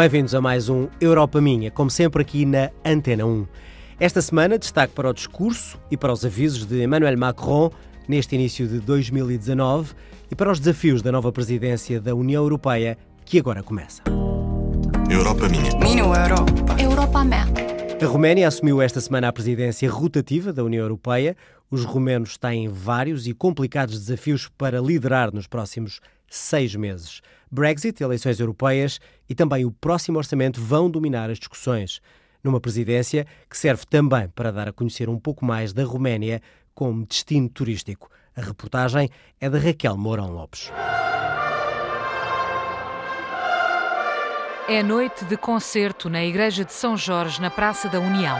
Bem-vindos a mais um Europa Minha, como sempre aqui na Antena 1. Esta semana, destaque para o discurso e para os avisos de Emmanuel Macron neste início de 2019 e para os desafios da nova presidência da União Europeia que agora começa. Europa Minha. Minha Europa. Europa Minha. A Roménia assumiu esta semana a presidência rotativa da União Europeia. Os romenos têm vários e complicados desafios para liderar nos próximos seis meses. Brexit, eleições europeias e também o próximo orçamento vão dominar as discussões. Numa presidência que serve também para dar a conhecer um pouco mais da Roménia como destino turístico. A reportagem é de Raquel Mourão Lopes. É noite de concerto na Igreja de São Jorge, na Praça da União.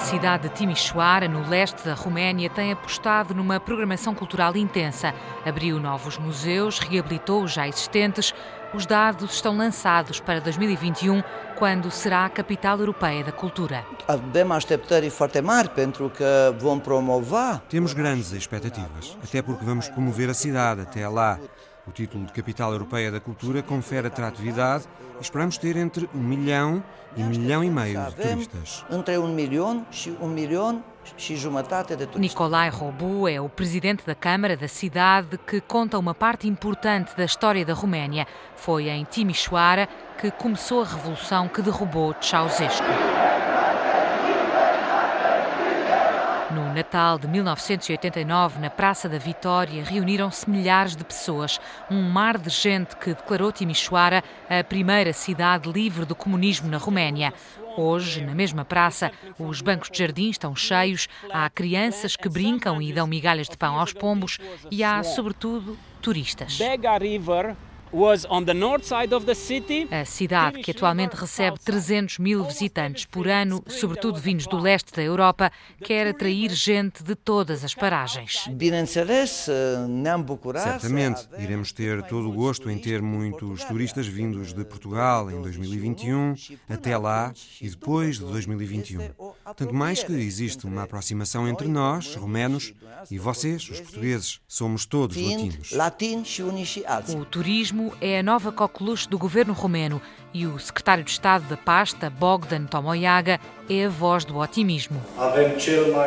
A cidade de Timișoara, no leste da Roménia, tem apostado numa programação cultural intensa. Abriu novos museus, reabilitou os já existentes. Os dados estão lançados para 2021, quando será a capital europeia da cultura. Temos grandes expectativas, até porque vamos promover a cidade até lá. O título de Capital Europeia da Cultura confere atratividade e esperamos ter entre um milhão e um milhão e meio de turistas. Entre um milhão e um milhão. Nicolai Robu é o presidente da Câmara da cidade que conta uma parte importante da história da Roménia. Foi em Timișoara que começou a revolução que derrubou Ceausescu. No Natal de 1989, na Praça da Vitória, reuniram-se milhares de pessoas, um mar de gente que declarou Timișoara a primeira cidade livre do comunismo na Roménia. Hoje, na mesma praça, os bancos de jardim estão cheios, há crianças que brincam e dão migalhas de pão aos pombos e há, sobretudo, turistas. Was on the north side of the city. A cidade, que atualmente recebe 300 mil visitantes por ano, sobretudo vindos do leste da Europa, quer atrair gente de todas as paragens. Certamente, iremos ter todo o gosto em ter muitos turistas vindos de Portugal em 2021, até lá e depois de 2021. Tanto mais que existe uma aproximação entre nós, romenos, e vocês, os portugueses. Somos todos latinos. O turismo é a nova coqueluche do governo romeno e o secretário de Estado da pasta, Bogdan Tomoyaga, é a voz do otimismo.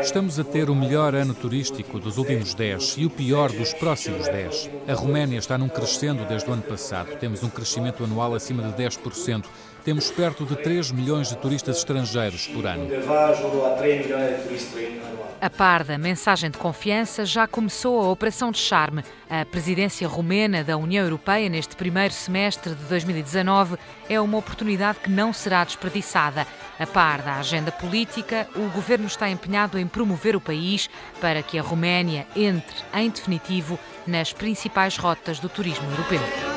Estamos a ter o melhor ano turístico dos últimos 10 e o pior dos próximos 10. A Roménia está num crescendo desde o ano passado. Temos um crescimento anual acima de 10%. Temos perto de 3 milhões de turistas estrangeiros por ano. A par da mensagem de confiança, já começou a Operação de Charme. A presidência romena da União Europeia neste primeiro semestre de 2019 é uma oportunidade que não será desperdiçada. A par da agenda política, o governo está empenhado em promover o país para que a Roménia entre, em definitivo, nas principais rotas do turismo europeu.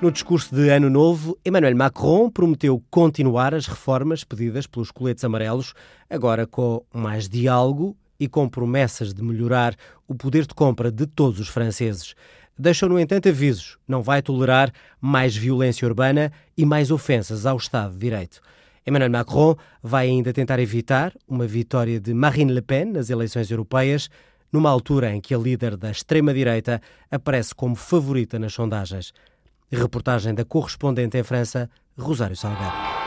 No discurso de Ano Novo, Emmanuel Macron prometeu continuar as reformas pedidas pelos coletes amarelos, agora com mais diálogo e com promessas de melhorar o poder de compra de todos os franceses. Deixou, no entanto, avisos: não vai tolerar mais violência urbana e mais ofensas ao Estado de Direito. Emmanuel Macron vai ainda tentar evitar uma vitória de Marine Le Pen nas eleições europeias, numa altura em que a líder da extrema-direita aparece como favorita nas sondagens. Reportagem da correspondente em França, Rosário Salgado.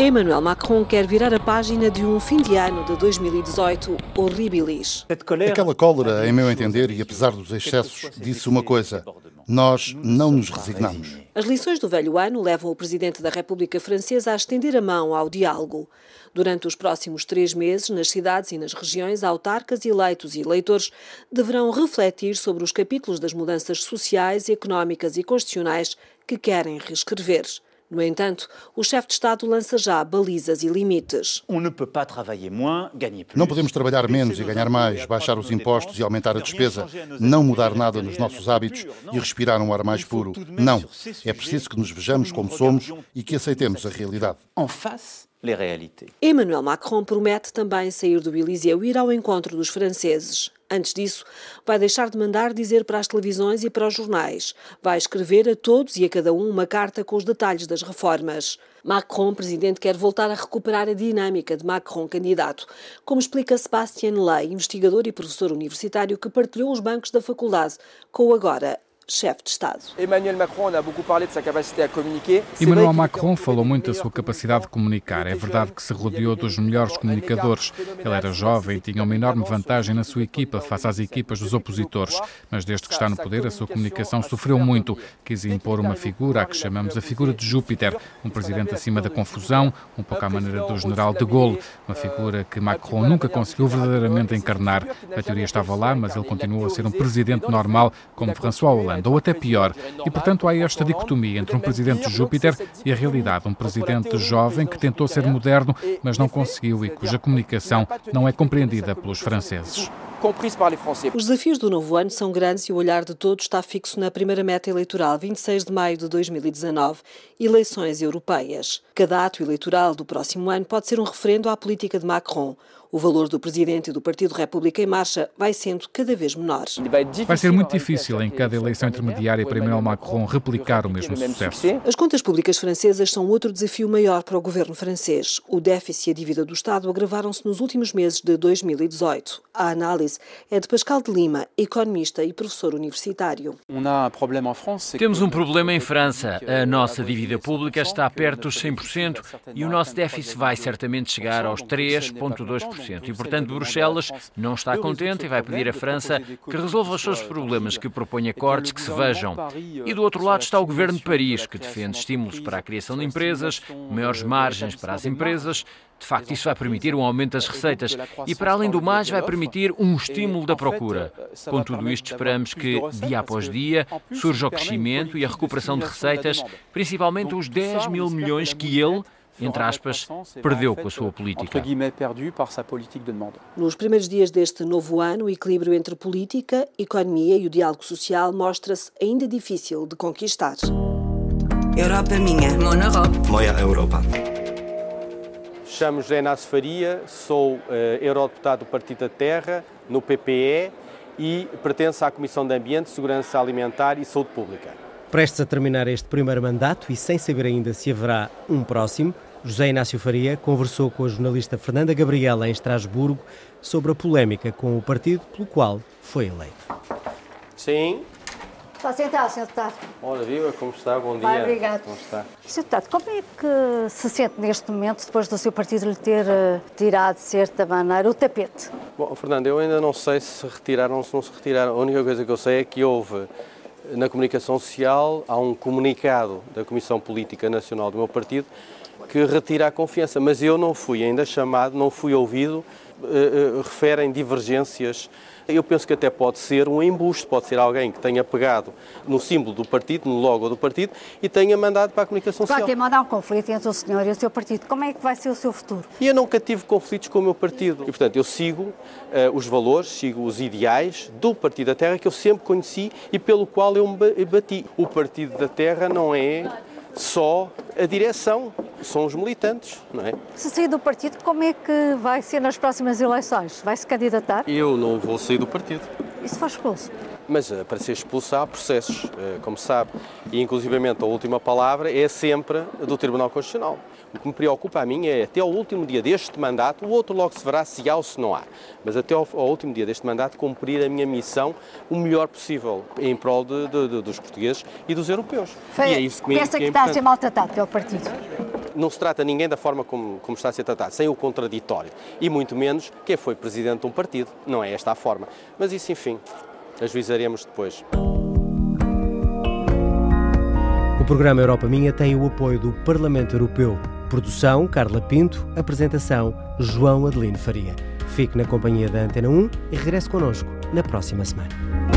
Emmanuel Macron quer virar a página de um fim de ano de 2018 horribilis. Aquela cólera, em meu entender, e apesar dos excessos, disse uma coisa: nós não nos resignamos. As lições do velho ano levam o presidente da República Francesa a estender a mão ao diálogo. Durante os próximos três meses, nas cidades e nas regiões, autarcas, eleitos e eleitores deverão refletir sobre os capítulos das mudanças sociais, económicas e constitucionais que querem reescrever. No entanto, o chefe de Estado lança já balizas e limites. Não podemos trabalhar menos e ganhar mais, baixar os impostos e aumentar a despesa, não mudar nada nos nossos hábitos e respirar um ar mais puro. Não. É preciso que nos vejamos como somos e que aceitemos a realidade. Emmanuel Macron promete também sair do Eliseu e ir ao encontro dos franceses. Antes disso, vai deixar de mandar dizer para as televisões e para os jornais. Vai escrever a todos e a cada um uma carta com os detalhes das reformas. Macron, presidente, quer voltar a recuperar a dinâmica de Macron candidato, como explica Sebastian Ley, investigador e professor universitário que partilhou os bancos da faculdade com o agora chefe de Estado. Emmanuel Macron a beaucoup parlé de sua capacidade de comunicar. Emmanuel Macron falou muito da sua capacidade de comunicar. É verdade que se rodeou dos melhores comunicadores. Ele era jovem e tinha uma enorme vantagem na sua equipa face às equipas dos opositores. Mas desde que está no poder, a sua comunicação sofreu muito. Quis impor uma figura a que chamamos a figura de Júpiter, um presidente acima da confusão, um pouco à maneira do general de Gaulle, uma figura que Macron nunca conseguiu verdadeiramente encarnar. A teoria estava lá, mas ele continuou a ser um presidente normal, como François Hollande ou até pior. E, portanto, há esta dicotomia entre um presidente Júpiter e a realidade, um presidente jovem que tentou ser moderno, mas não conseguiu e cuja comunicação não é compreendida pelos franceses. Os desafios do novo ano são grandes e o olhar de todos está fixo na primeira meta eleitoral, 26 de maio de 2019, eleições europeias. Cada ato eleitoral do próximo ano pode ser um referendo à política de Macron. O valor do presidente e do Partido República em Marcha vai sendo cada vez menor. Vai ser muito difícil em cada eleição intermediária para Emmanuel Macron replicar o mesmo sucesso. As contas públicas francesas são outro desafio maior para o governo francês. O déficit e a dívida do Estado agravaram-se nos últimos meses de 2018. A análise é de Pascal de Lima, economista e professor universitário. Temos um problema em França. A nossa dívida pública está perto dos 100% e o nosso déficit vai certamente chegar aos 3,2%. E, portanto, Bruxelas não está contente e vai pedir à França que resolva os seus problemas, que proponha cortes que se vejam. E do outro lado está o governo de Paris, que defende estímulos para a criação de empresas, maiores margens para as empresas. De facto, isso vai permitir um aumento das receitas e, para além do mais, vai permitir um estímulo da procura. Com tudo isto, esperamos que, dia após dia, surja o crescimento e a recuperação de receitas, principalmente os 10 mil milhões que ele, entre aspas, perdeu com a sua política. Nos primeiros dias deste novo ano, o equilíbrio entre política, economia e o diálogo social mostra-se ainda difícil de conquistar. Europa minha. Mon Europe. Moja Europa. Chamo José Inácio Faria, sou uh, eurodeputado do Partido da Terra, no PPE, e pertenço à Comissão de Ambiente, Segurança Alimentar e Saúde Pública. Prestes a terminar este primeiro mandato e sem saber ainda se haverá um próximo, José Inácio Faria conversou com a jornalista Fernanda Gabriela em Estrasburgo sobre a polémica com o partido pelo qual foi eleito. Sim. Está sentado, Sr. Deputado. Ora, viva, como está? Bom dia. Vai, obrigado. Como está? Sr. Deputado, como é que se sente neste momento, depois do seu partido lhe ter uh, tirado, de certa maneira, o tapete? Bom, Fernando, eu ainda não sei se retiraram ou se não se retiraram. A única coisa que eu sei é que houve na comunicação social, há um comunicado da Comissão Política Nacional do meu partido que retira a confiança, mas eu não fui ainda chamado, não fui ouvido, uh, uh, referem divergências. Eu penso que até pode ser um embuste, pode ser alguém que tenha pegado no símbolo do partido, no logo do partido, e tenha mandado para a comunicação social. Vai ter mandado um conflito entre o senhor e o seu partido. Como é que vai ser o seu futuro? E eu nunca tive conflitos com o meu partido. E, portanto, eu sigo uh, os valores, sigo os ideais do Partido da Terra que eu sempre conheci e pelo qual eu me bati. O Partido da Terra não é só a direção, são os militantes, não é? Se sair do partido, como é que vai ser nas próximas eleições? Vai se candidatar? Eu não vou sair do partido. E se for expulso? Mas uh, para ser expulso há processos, uh, como sabe. E inclusivamente a última palavra é sempre do Tribunal Constitucional. O que me preocupa a mim é até ao último dia deste mandato, o outro logo se verá se há ou se não há, mas até ao, ao último dia deste mandato cumprir a minha missão o melhor possível em prol de, de, de, dos portugueses e dos europeus. Foi, e é isso que, pensa que, que é está a ser maltratado pelo partido? Não se trata ninguém da forma como, como está a ser tratado, sem o contraditório. E muito menos quem foi presidente de um partido. Não é esta a forma. Mas isso, enfim, ajuizaremos depois. O programa Europa Minha tem o apoio do Parlamento Europeu. Produção Carla Pinto, apresentação João Adelino Faria. Fique na companhia da Antena 1 e regresse connosco na próxima semana.